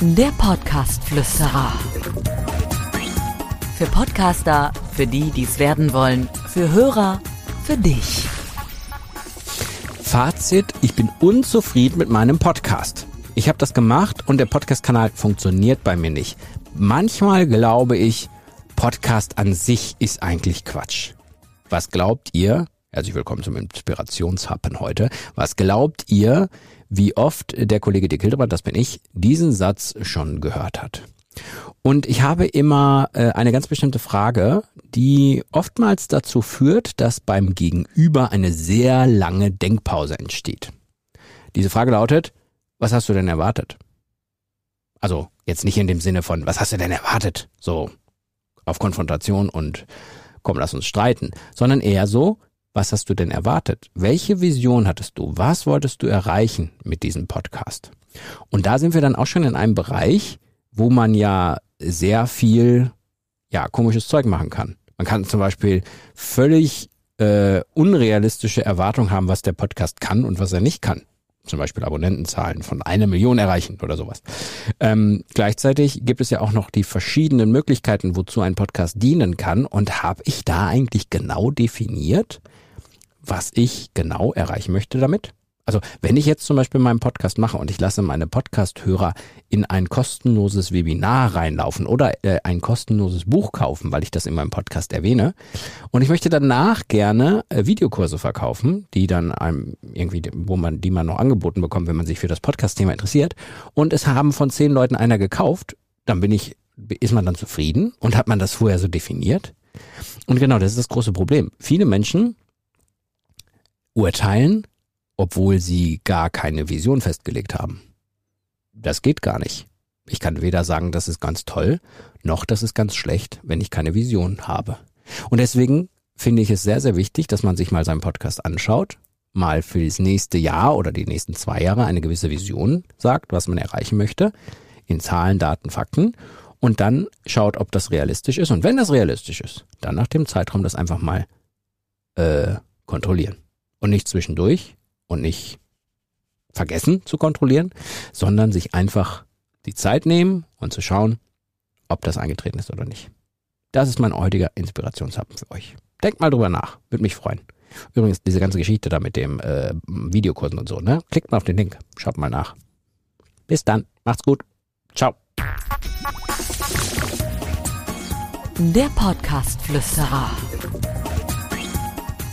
Der Podcast-Flüsterer. Für Podcaster, für die, die es werden wollen, für Hörer, für dich. Fazit, ich bin unzufrieden mit meinem Podcast. Ich habe das gemacht und der Podcast-Kanal funktioniert bei mir nicht. Manchmal glaube ich, Podcast an sich ist eigentlich Quatsch. Was glaubt ihr? Herzlich willkommen zum Inspirationshappen heute. Was glaubt ihr, wie oft der Kollege Dick Hildebrand, das bin ich, diesen Satz schon gehört hat? Und ich habe immer äh, eine ganz bestimmte Frage, die oftmals dazu führt, dass beim Gegenüber eine sehr lange Denkpause entsteht. Diese Frage lautet, was hast du denn erwartet? Also jetzt nicht in dem Sinne von, was hast du denn erwartet? So auf Konfrontation und komm, lass uns streiten, sondern eher so, was hast du denn erwartet? Welche Vision hattest du? Was wolltest du erreichen mit diesem Podcast? Und da sind wir dann auch schon in einem Bereich, wo man ja sehr viel, ja, komisches Zeug machen kann. Man kann zum Beispiel völlig äh, unrealistische Erwartungen haben, was der Podcast kann und was er nicht kann zum Beispiel Abonnentenzahlen von einer Million erreichen oder sowas. Ähm, gleichzeitig gibt es ja auch noch die verschiedenen Möglichkeiten, wozu ein Podcast dienen kann. Und habe ich da eigentlich genau definiert, was ich genau erreichen möchte damit? Also wenn ich jetzt zum Beispiel meinen Podcast mache und ich lasse meine Podcast-Hörer in ein kostenloses Webinar reinlaufen oder äh, ein kostenloses Buch kaufen, weil ich das in meinem Podcast erwähne, und ich möchte danach gerne äh, Videokurse verkaufen, die dann einem irgendwie, wo man, die man noch angeboten bekommt, wenn man sich für das Podcast-Thema interessiert, und es haben von zehn Leuten einer gekauft, dann bin ich, ist man dann zufrieden und hat man das vorher so definiert? Und genau, das ist das große Problem. Viele Menschen urteilen obwohl sie gar keine Vision festgelegt haben. Das geht gar nicht. Ich kann weder sagen, das ist ganz toll, noch das ist ganz schlecht, wenn ich keine Vision habe. Und deswegen finde ich es sehr, sehr wichtig, dass man sich mal seinen Podcast anschaut, mal für das nächste Jahr oder die nächsten zwei Jahre eine gewisse Vision sagt, was man erreichen möchte, in Zahlen, Daten, Fakten und dann schaut, ob das realistisch ist. Und wenn das realistisch ist, dann nach dem Zeitraum das einfach mal äh, kontrollieren. Und nicht zwischendurch und nicht vergessen zu kontrollieren, sondern sich einfach die Zeit nehmen und zu schauen, ob das eingetreten ist oder nicht. Das ist mein heutiger Inspirationshappen für euch. Denkt mal drüber nach, würde mich freuen. Übrigens, diese ganze Geschichte da mit dem äh, Videokursen und so, ne? Klickt mal auf den Link, schaut mal nach. Bis dann, macht's gut. Ciao. Der Podcast-Flüsterer.